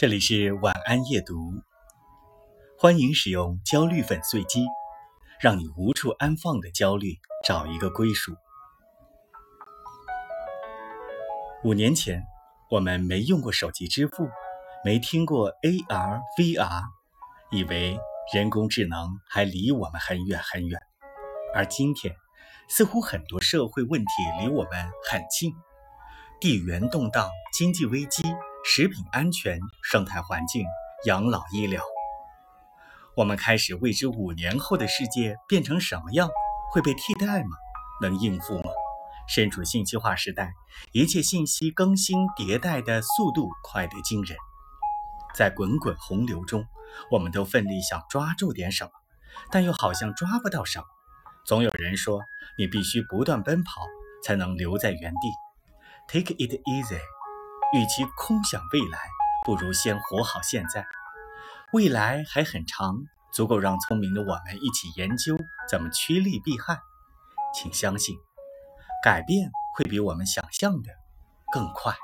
这里是晚安夜读，欢迎使用焦虑粉碎机，让你无处安放的焦虑找一个归属。五年前，我们没用过手机支付，没听过 AR、VR，以为人工智能还离我们很远很远。而今天，似乎很多社会问题离我们很近：地缘动荡、经济危机。食品安全、生态环境、养老医疗，我们开始未知五年后的世界变成什么样，会被替代吗？能应付吗？身处信息化时代，一切信息更新迭代的速度快得惊人。在滚滚洪流中，我们都奋力想抓住点什么，但又好像抓不到什么。总有人说，你必须不断奔跑，才能留在原地。Take it easy。与其空想未来，不如先活好现在。未来还很长，足够让聪明的我们一起研究怎么趋利避害。请相信，改变会比我们想象的更快。